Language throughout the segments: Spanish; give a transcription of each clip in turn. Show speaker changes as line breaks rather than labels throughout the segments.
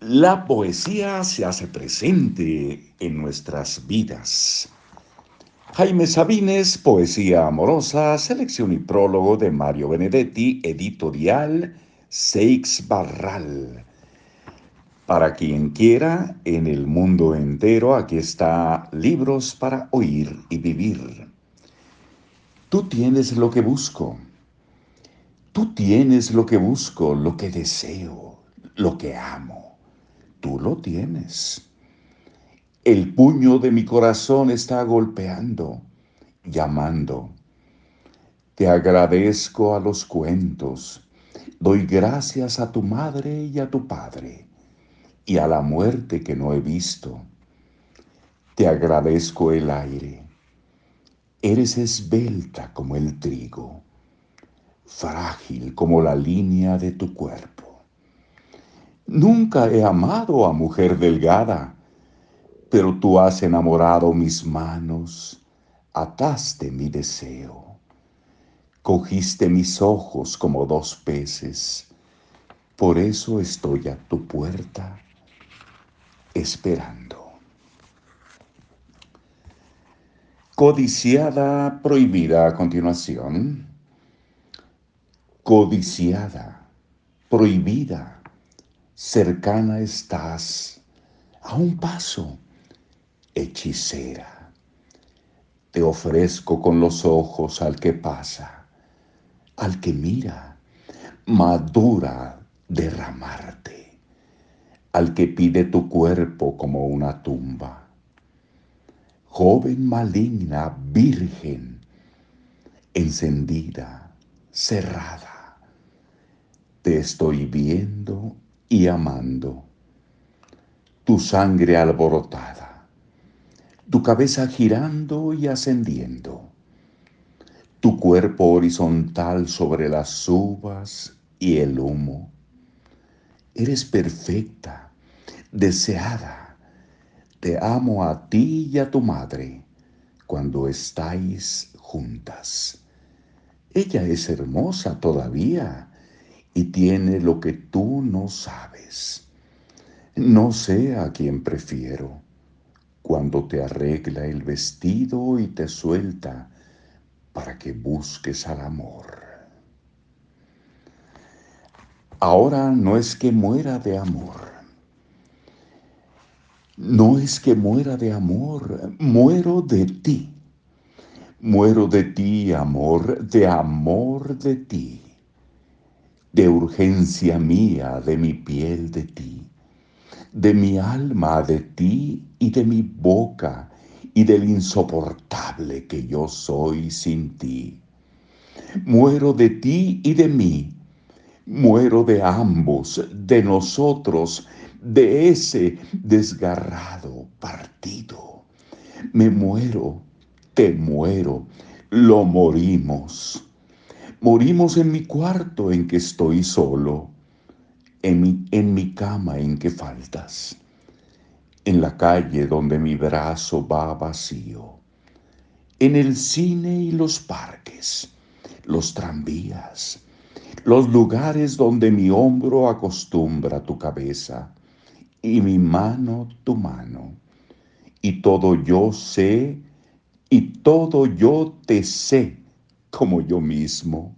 La poesía se hace presente en nuestras vidas. Jaime Sabines, Poesía Amorosa, selección y prólogo de Mario Benedetti, editorial Seix Barral. Para quien quiera, en el mundo entero, aquí está Libros para Oír y Vivir. Tú tienes lo que busco. Tú tienes lo que busco, lo que deseo, lo que amo. Tú lo tienes. El puño de mi corazón está golpeando, llamando. Te agradezco a los cuentos. Doy gracias a tu madre y a tu padre y a la muerte que no he visto. Te agradezco el aire. Eres esbelta como el trigo, frágil como la línea de tu cuerpo. Nunca he amado a mujer delgada, pero tú has enamorado mis manos, ataste mi deseo, cogiste mis ojos como dos peces, por eso estoy a tu puerta esperando. Codiciada prohibida a continuación. Codiciada, prohibida, cercana estás, a un paso, hechicera. Te ofrezco con los ojos al que pasa, al que mira, madura derramarte al que pide tu cuerpo como una tumba. Joven maligna, virgen, encendida, cerrada, te estoy viendo y amando. Tu sangre alborotada, tu cabeza girando y ascendiendo, tu cuerpo horizontal sobre las uvas y el humo Eres perfecta, deseada. Te amo a ti y a tu madre cuando estáis juntas. Ella es hermosa todavía y tiene lo que tú no sabes. No sé a quién prefiero cuando te arregla el vestido y te suelta para que busques al amor. Ahora no es que muera de amor. No es que muera de amor, muero de ti. Muero de ti, amor, de amor de ti, de urgencia mía, de mi piel de ti, de mi alma de ti y de mi boca y del insoportable que yo soy sin ti. Muero de ti y de mí Muero de ambos, de nosotros, de ese desgarrado partido. Me muero, te muero, lo morimos. Morimos en mi cuarto en que estoy solo, en mi, en mi cama en que faltas, en la calle donde mi brazo va vacío, en el cine y los parques, los tranvías, los lugares donde mi hombro acostumbra tu cabeza y mi mano tu mano. Y todo yo sé y todo yo te sé como yo mismo.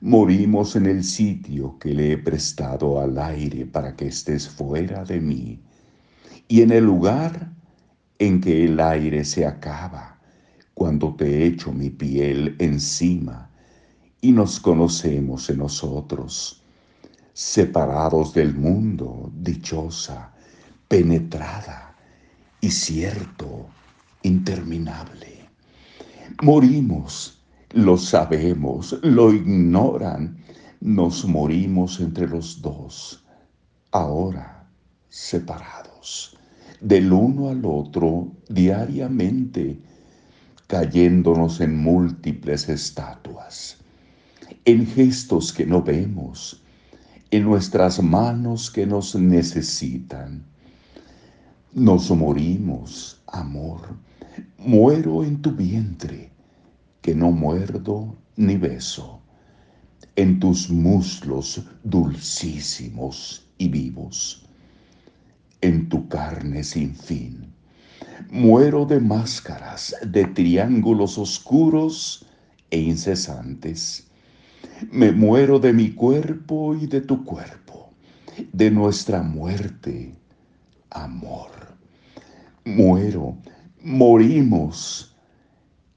Morimos en el sitio que le he prestado al aire para que estés fuera de mí y en el lugar en que el aire se acaba cuando te echo mi piel encima y nos conocemos en nosotros, separados del mundo, dichosa, penetrada y cierto, interminable. Morimos, lo sabemos, lo ignoran, nos morimos entre los dos, ahora separados, del uno al otro diariamente, cayéndonos en múltiples estatuas en gestos que no vemos, en nuestras manos que nos necesitan. Nos morimos, amor, muero en tu vientre, que no muerdo ni beso, en tus muslos dulcísimos y vivos. en tu carne sin fin. Muero de máscaras, de triángulos oscuros e incesantes. Me muero de mi cuerpo y de tu cuerpo, de nuestra muerte, amor. Muero, morimos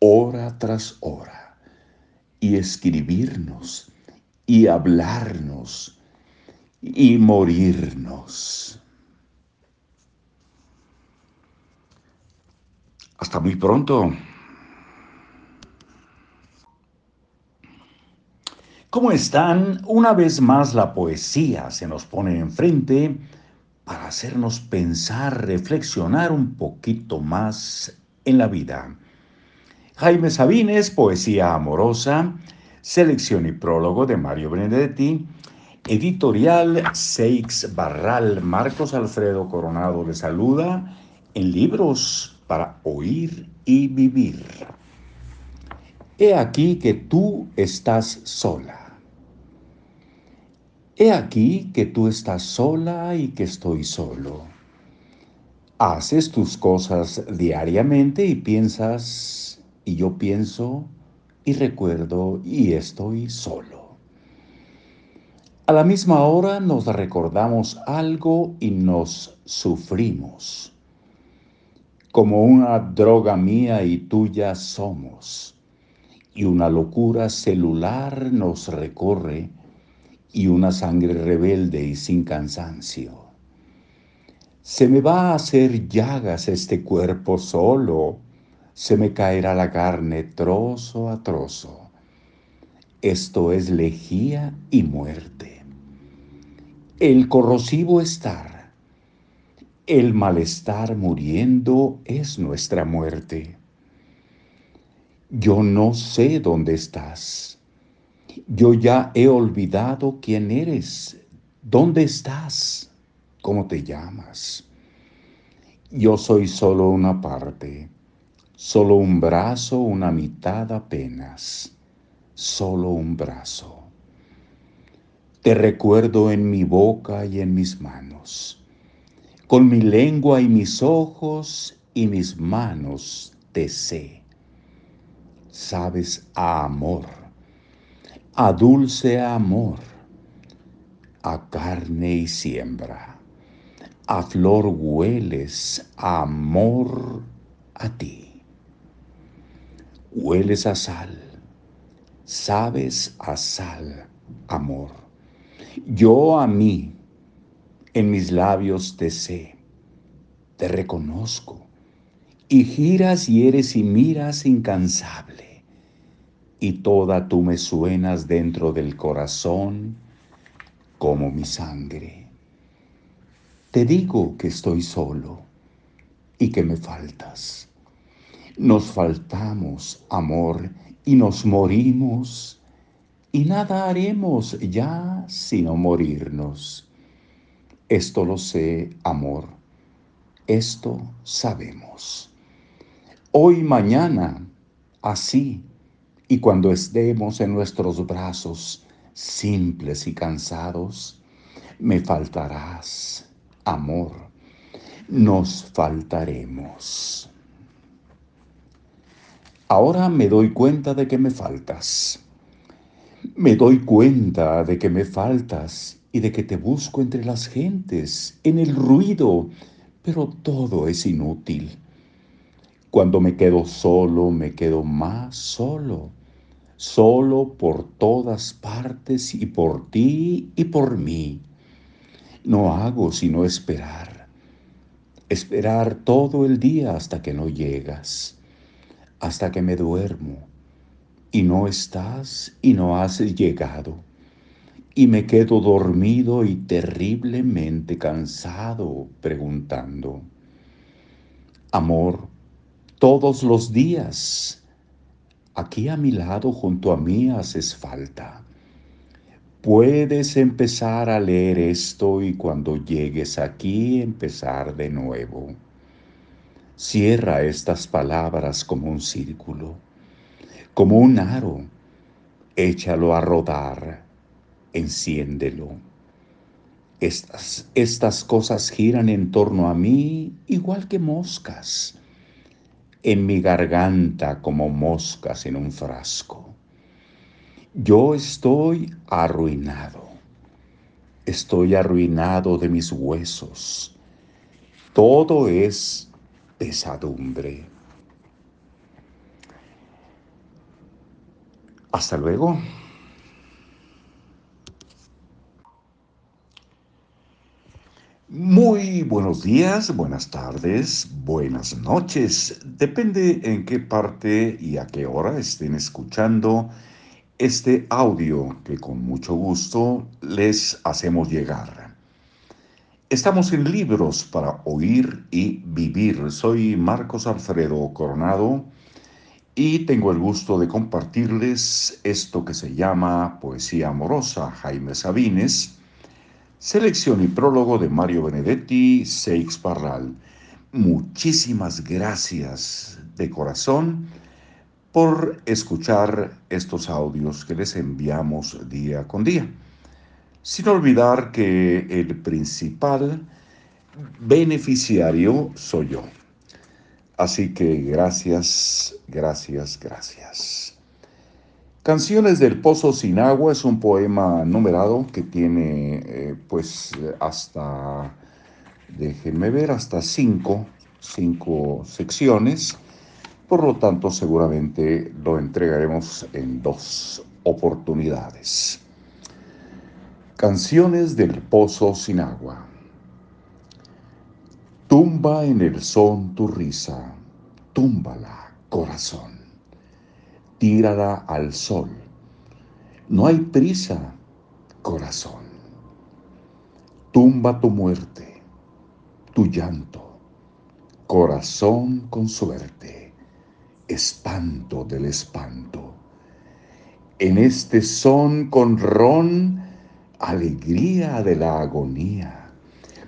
hora tras hora, y escribirnos, y hablarnos, y morirnos. Hasta muy pronto. ¿Cómo están? Una vez más la poesía se nos pone enfrente para hacernos pensar, reflexionar un poquito más en la vida. Jaime Sabines, Poesía Amorosa, selección y prólogo de Mario Benedetti, editorial Seix Barral, Marcos Alfredo Coronado le saluda en libros para oír y vivir. He aquí que tú estás sola He aquí que tú estás sola y que estoy solo. Haces tus cosas diariamente y piensas, y yo pienso, y recuerdo, y estoy solo. A la misma hora nos recordamos algo y nos sufrimos. Como una droga mía y tuya somos, y una locura celular nos recorre y una sangre rebelde y sin cansancio. Se me va a hacer llagas este cuerpo solo, se me caerá la carne trozo a trozo. Esto es lejía y muerte. El corrosivo estar, el malestar muriendo es nuestra muerte. Yo no sé dónde estás yo ya he olvidado quién eres, dónde estás, cómo te llamas. Yo soy solo una parte, solo un brazo, una mitad apenas, solo un brazo. Te recuerdo en mi boca y en mis manos, con mi lengua y mis ojos y mis manos te sé. Sabes a amor a dulce amor, a carne y siembra, a flor hueles, amor a ti. Hueles a sal, sabes a sal, amor. Yo a mí, en mis labios te sé, te reconozco, y giras y eres y miras incansable y toda tú me suenas dentro del corazón como mi sangre. Te digo que estoy solo y que me faltas. Nos faltamos, amor, y nos morimos, y nada haremos ya sino morirnos. Esto lo sé, amor, esto sabemos. Hoy, mañana, así, y cuando estemos en nuestros brazos, simples y cansados, me faltarás, amor, nos faltaremos. Ahora me doy cuenta de que me faltas. Me doy cuenta de que me faltas y de que te busco entre las gentes, en el ruido, pero todo es inútil. Cuando me quedo solo, me quedo más solo solo por todas partes y por ti y por mí. No hago sino esperar, esperar todo el día hasta que no llegas, hasta que me duermo y no estás y no has llegado. y me quedo dormido y terriblemente cansado preguntando, amor, todos los días, aquí a mi lado junto a mí haces falta. Puedes empezar a leer esto y cuando llegues aquí empezar de nuevo. Cierra estas palabras como un círculo, como un aro. Échalo a rodar, enciéndelo. Estas, estas cosas giran en torno a mí igual que moscas, en mi garganta como moscas en un frasco. Yo estoy arruinado, estoy arruinado de mis huesos. Todo es pesadumbre. Hasta luego. Muy buenos días, buenas tardes, buenas noches. Depende en qué parte y a qué hora estén escuchando este audio que con mucho gusto les hacemos llegar. Estamos en Libros para Oír y Vivir. Soy Marcos Alfredo Coronado y tengo el gusto de compartirles esto que se llama Poesía Amorosa Jaime Sabines, selección y prólogo de Mario Benedetti, Seix Parral. Muchísimas gracias de corazón por escuchar estos audios que les enviamos día con día sin olvidar que el principal beneficiario soy yo. Así que gracias, gracias, gracias. Canciones del Pozo sin Agua es un poema numerado que tiene eh, pues hasta, déjenme ver, hasta cinco, cinco secciones. Por lo tanto, seguramente lo entregaremos en dos oportunidades. Canciones del Pozo sin agua. Tumba en el son tu risa, túmbala, corazón. Tírala al sol. No hay prisa, corazón. Tumba tu muerte, tu llanto, corazón con suerte, espanto del espanto. En este son con ron, alegría de la agonía,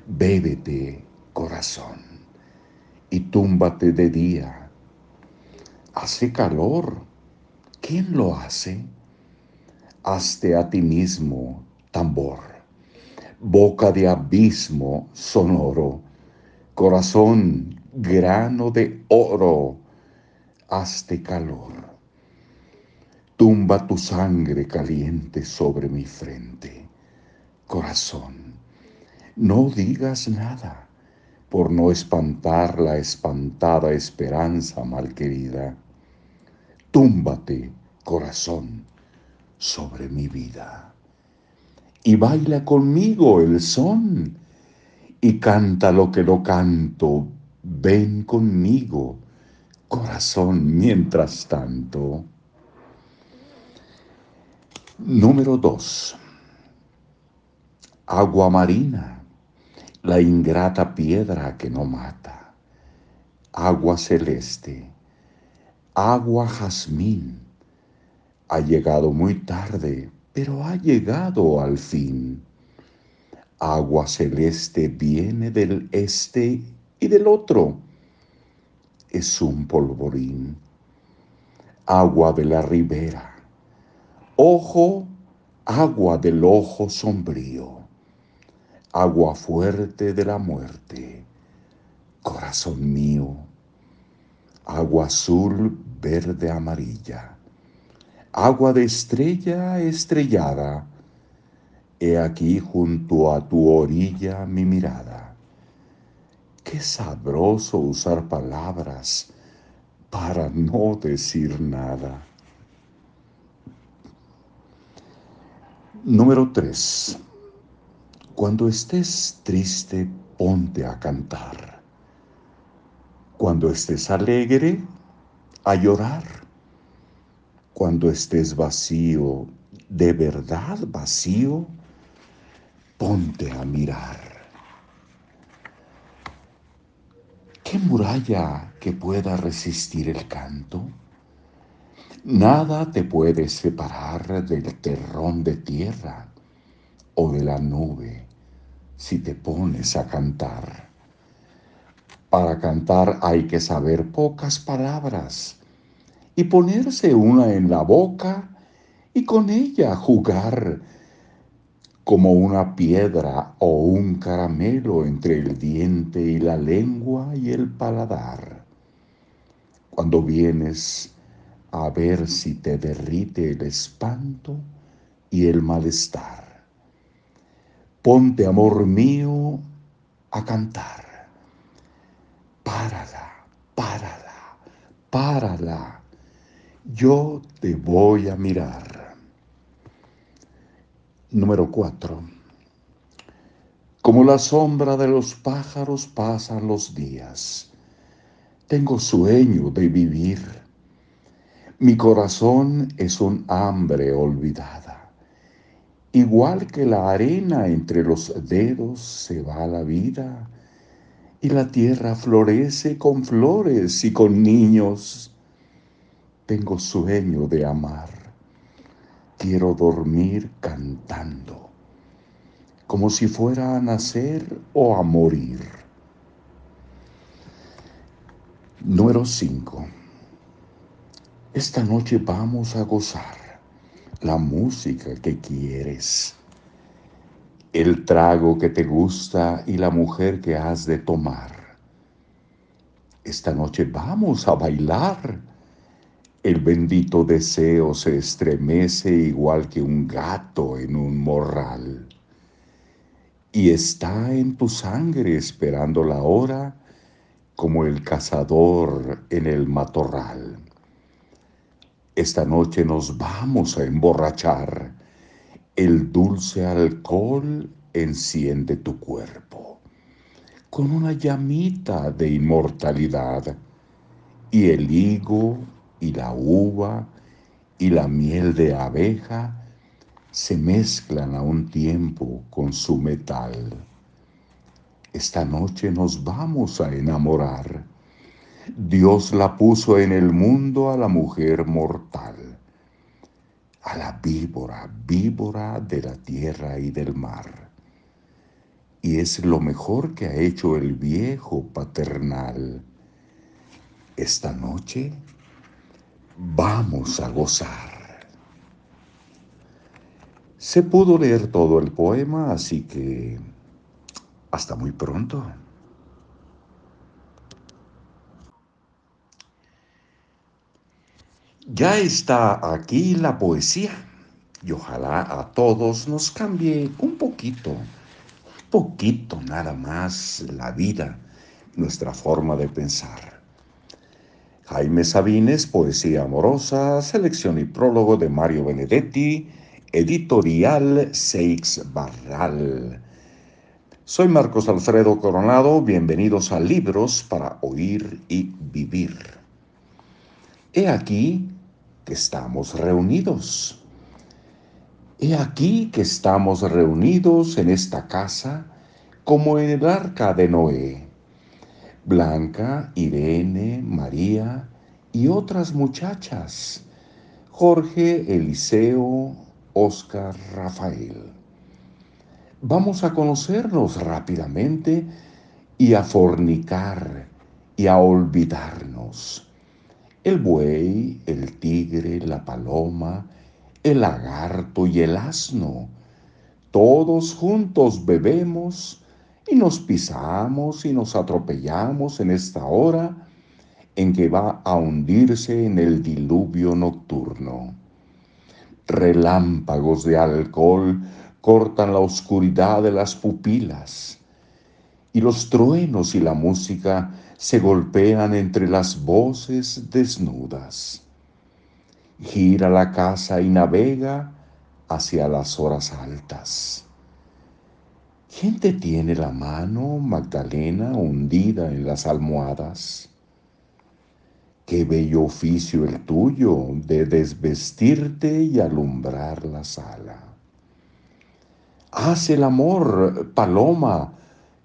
bébete, corazón, y túmbate de día. Hace calor, ¿quién lo hace? Hazte a ti mismo, tambor, boca de abismo sonoro, corazón, grano de oro, hazte calor. Tumba tu sangre caliente sobre mi frente Corazón, no digas nada por no espantar la espantada esperanza malquerida. Túmbate, corazón, sobre mi vida. Y baila conmigo el son, y canta lo que lo canto. Ven conmigo, corazón, mientras tanto. Número 2 agua marina, la ingrata piedra que no mata, agua celeste, agua jazmín, ha llegado muy tarde, pero ha llegado al fin. Agua celeste viene del este y del otro. Es un polvorín. Agua de la ribera. Ojo, agua del ojo sombrío agua fuerte de la muerte, corazón mío, agua azul, verde, amarilla, agua de estrella estrellada, he aquí junto a tu orilla mi mirada. Qué sabroso usar palabras para no decir nada. Número 3. Cuando estés triste, ponte a cantar. Cuando estés alegre, a llorar. Cuando estés vacío, de verdad vacío, ponte a mirar. ¿Qué muralla que pueda resistir el canto? Nada te puede separar del terrón de tierra o de la nube si te pones a cantar. Para cantar hay que saber pocas palabras y ponerse una en la boca y con ella jugar como una piedra o un caramelo entre el diente y la lengua y el paladar. Cuando vienes a ver si te derrite el espanto y el malestar. Ponte, amor mío, a cantar. Párala, párala, párala. Yo te voy a mirar. Número 4. Como la sombra de los pájaros pasan los días. Tengo sueño de vivir mi corazón es un hambre olvidada. Igual que la arena entre los dedos se va la vida y la tierra florece con flores y con niños. Tengo sueño de amar. Quiero dormir cantando, como si fuera a nacer o a morir. Número 5. Esta noche vamos a gozar la música que quieres, el trago que te gusta y la mujer que has de tomar. Esta noche vamos a bailar. El bendito deseo se estremece igual que un gato en un morral. Y está en tu sangre esperando la hora como el cazador en el matorral. Esta noche nos vamos a emborrachar. El dulce alcohol enciende tu cuerpo con una llamita de inmortalidad. Y el higo y la uva y la miel de abeja se mezclan a un tiempo con su metal. Esta noche nos vamos a enamorar Dios la puso en el mundo a la mujer mortal, a la víbora, víbora de la tierra y del mar. Y es lo mejor que ha hecho el viejo paternal. Esta noche vamos a gozar. Se pudo leer todo el poema, así que hasta muy pronto. Ya está aquí la poesía y ojalá a todos nos cambie un poquito, un poquito nada más la vida, nuestra forma de pensar. Jaime Sabines, Poesía Amorosa, selección y prólogo de Mario Benedetti, editorial Seix Barral. Soy Marcos Alfredo Coronado, bienvenidos a Libros para Oír y Vivir. He aquí que estamos reunidos. He aquí que estamos reunidos en esta casa como en el arca de Noé. Blanca, Irene, María y otras muchachas. Jorge, Eliseo, Oscar, Rafael. Vamos a conocernos rápidamente y a fornicar y a olvidarnos el buey, el tigre, la paloma, el lagarto y el asno. Todos juntos bebemos y nos pisamos y nos atropellamos en esta hora en que va a hundirse en el diluvio nocturno. Relámpagos de alcohol cortan la oscuridad de las pupilas y los truenos y la música se golpean entre las voces desnudas. Gira la casa y navega hacia las horas altas. ¿Quién te tiene la mano, Magdalena, hundida en las almohadas? Qué bello oficio el tuyo de desvestirte y alumbrar la sala. Haz el amor, paloma,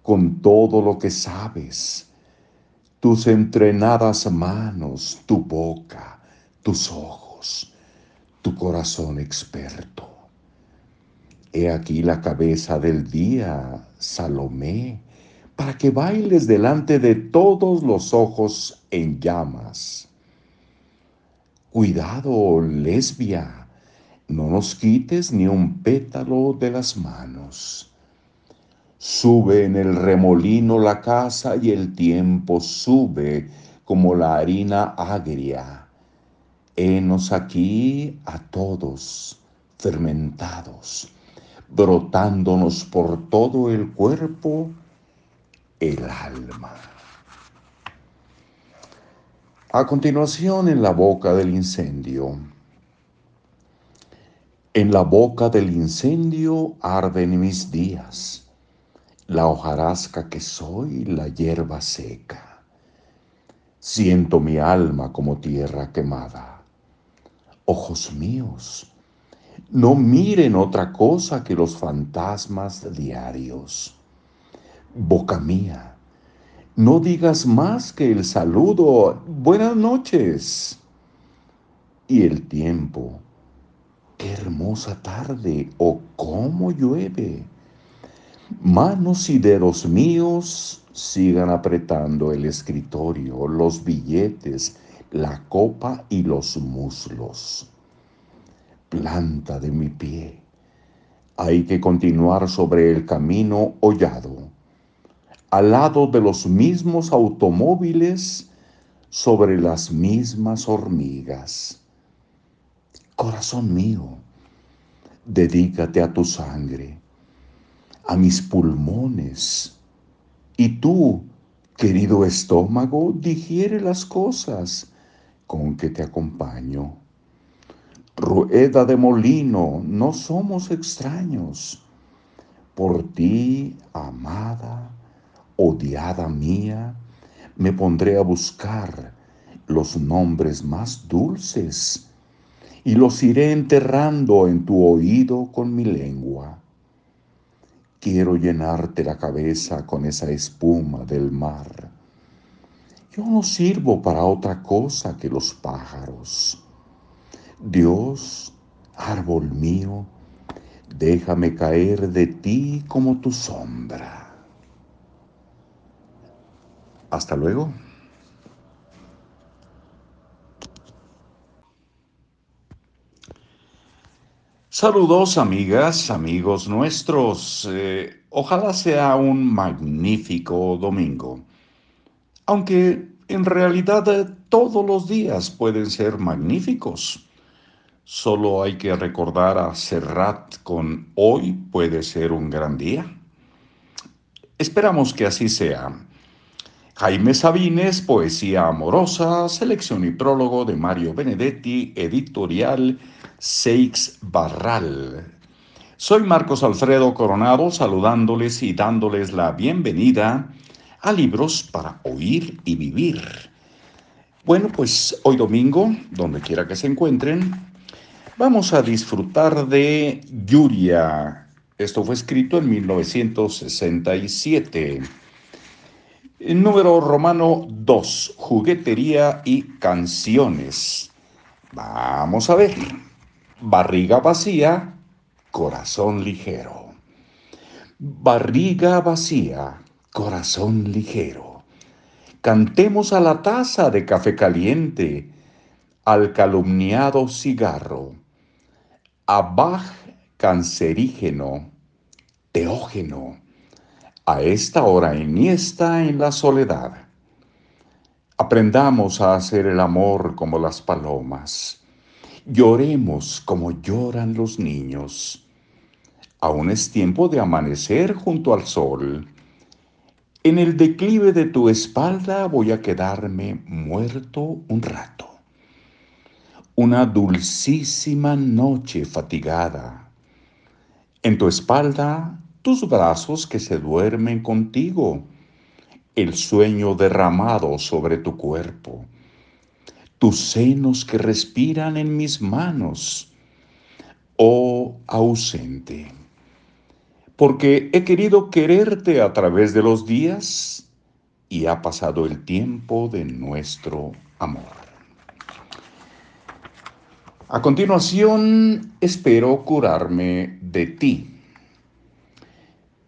con todo lo que sabes, tus entrenadas manos, tu boca, tus ojos, tu corazón experto. He aquí la cabeza del día, Salomé, para que bailes delante de todos los ojos en llamas. Cuidado, lesbia, no nos quites ni un pétalo de las manos. Sube en el remolino la casa y el tiempo sube como la harina agria. Henos aquí a todos fermentados, brotándonos por todo el cuerpo el alma. A continuación, en la boca del incendio. En la boca del incendio arden mis días la hojarasca que soy, la hierba seca. Siento mi alma como tierra quemada. Ojos míos, no miren otra cosa que los fantasmas diarios. Boca mía, no digas más que el saludo, buenas noches. Y el tiempo, qué hermosa tarde o cómo llueve Manos y dedos míos sigan apretando el escritorio, los billetes, la copa y los muslos. Planta de mi pie. Hay que continuar sobre el camino hollado, al lado de los mismos automóviles, sobre las mismas hormigas. Corazón mío, dedícate a tu sangre a mis pulmones. Y tú, querido estómago, digiere las cosas con que te acompaño. Rueda de molino, no somos extraños. Por ti, amada, odiada mía, me pondré a buscar los nombres más dulces y los iré enterrando en tu oído con mi lengua. Quiero llenarte la cabeza con esa espuma del mar. Yo no sirvo para otra cosa que los pájaros. Dios, árbol mío, déjame caer de ti como tu sombra. Hasta luego. Saludos amigas, amigos nuestros. Eh, ojalá sea un magnífico domingo. Aunque en realidad eh, todos los días pueden ser magníficos. Solo hay que recordar a Serrat con hoy puede ser un gran día. Esperamos que así sea. Jaime Sabines, Poesía Amorosa, selección y prólogo de Mario Benedetti, editorial Seix Barral. Soy Marcos Alfredo Coronado saludándoles y dándoles la bienvenida a Libros para Oír y Vivir. Bueno, pues hoy domingo, donde quiera que se encuentren, vamos a disfrutar de Yuria. Esto fue escrito en 1967. Número romano 2, juguetería y canciones. Vamos a ver barriga vacía, corazón ligero. Barriga vacía, corazón ligero. Cantemos a la taza de café caliente, al calumniado cigarro, a cancerígeno, teógeno, a esta hora iniesta en la soledad. Aprendamos a hacer el amor como las palomas Lloremos como lloran los niños. Aún es tiempo de amanecer junto al sol. En el declive de tu espalda voy a quedarme muerto un rato. Una dulcísima noche fatigada. En tu espalda, tus brazos que se duermen contigo. El sueño derramado sobre tu cuerpo tus senos que respiran en mis manos, oh ausente. Porque he querido quererte a través de los días y ha pasado el tiempo de nuestro amor. A continuación, espero curarme de ti.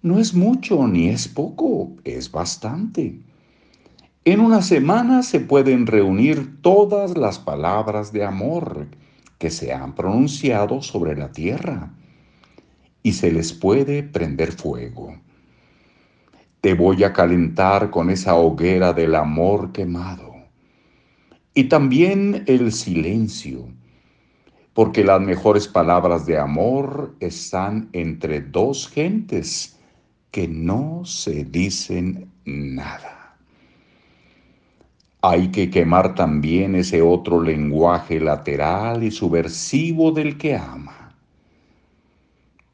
No es mucho ni es poco, es bastante. En una semana se pueden reunir todas las palabras de amor que se han pronunciado sobre la tierra y se les puede prender fuego. Te voy a calentar con esa hoguera del amor quemado. Y también el silencio, porque las mejores palabras de amor están entre dos gentes que no se dicen nada. Hay que quemar también ese otro lenguaje lateral y subversivo del que ama.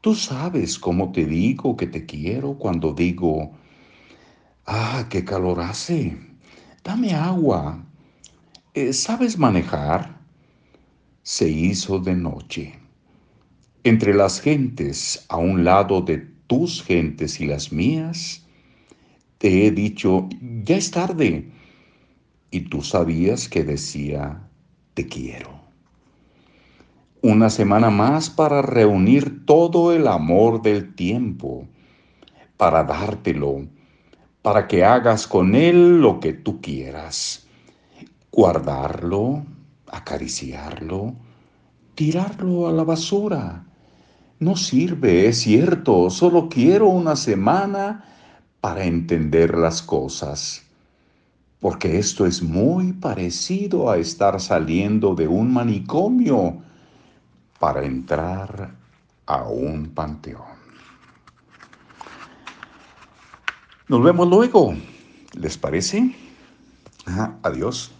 Tú sabes cómo te digo que te quiero cuando digo, ah, qué calor hace, dame agua. Eh, ¿Sabes manejar? Se hizo de noche. Entre las gentes, a un lado de tus gentes y las mías, te he dicho, ya es tarde y tú sabías que decía, te quiero. Una semana más para reunir todo el amor del tiempo, para dártelo, para que hagas con él lo que tú quieras. Guardarlo, acariciarlo, tirarlo a la basura. No sirve, es cierto, solo quiero una semana para entender las cosas porque esto es muy parecido a estar saliendo de un manicomio para entrar a un panteón. Nos vemos luego, ¿les parece? adiós.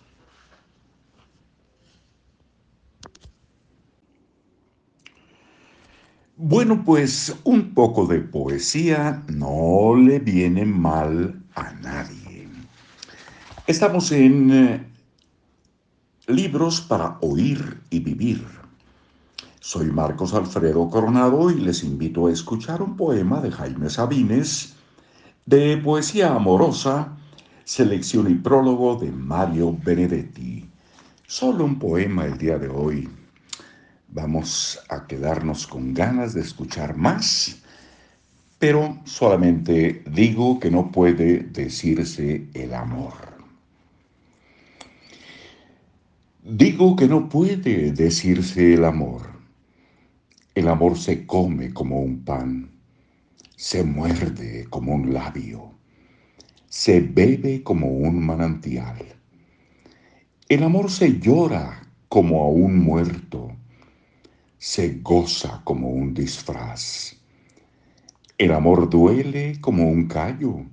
Bueno, pues un poco de poesía no le viene mal a nadie. Estamos en eh, Libros para Oír y Vivir. Soy Marcos Alfredo Coronado y les invito a escuchar un poema de Jaime Sabines de poesía amorosa, selección y prólogo de Mario Benedetti. Solo un poema el día de hoy. Vamos a quedarnos con ganas de escuchar más, pero solamente digo que no puede decirse el amor. Digo que no puede decirse el amor. El amor se come como un pan, se muerde como un labio, se bebe como un manantial. El amor se llora como a un muerto, se goza como un disfraz. El amor duele como un callo,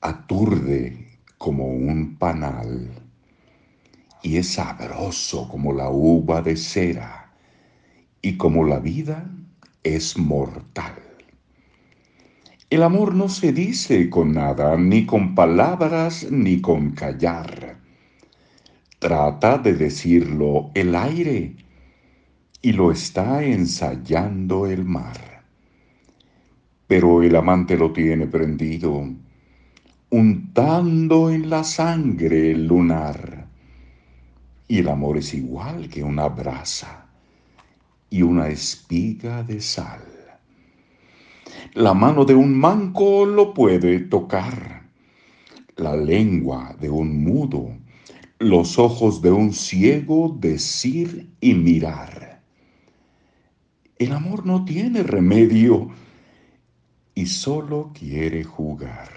aturde como un panal y es sabroso como la uva de cera, y como la vida es mortal. El amor no se dice con nada, ni con palabras, ni con callar. Trata de decirlo el aire, y lo está ensayando el mar. Pero el amante lo tiene prendido, untando en la sangre el lunar y el amor es igual que una brasa y una espiga de sal. La mano de un manco lo puede tocar, la lengua de un mudo, los ojos de un ciego decir y mirar. El amor no tiene remedio y solo quiere jugar.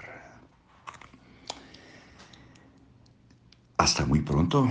Hasta muy pronto.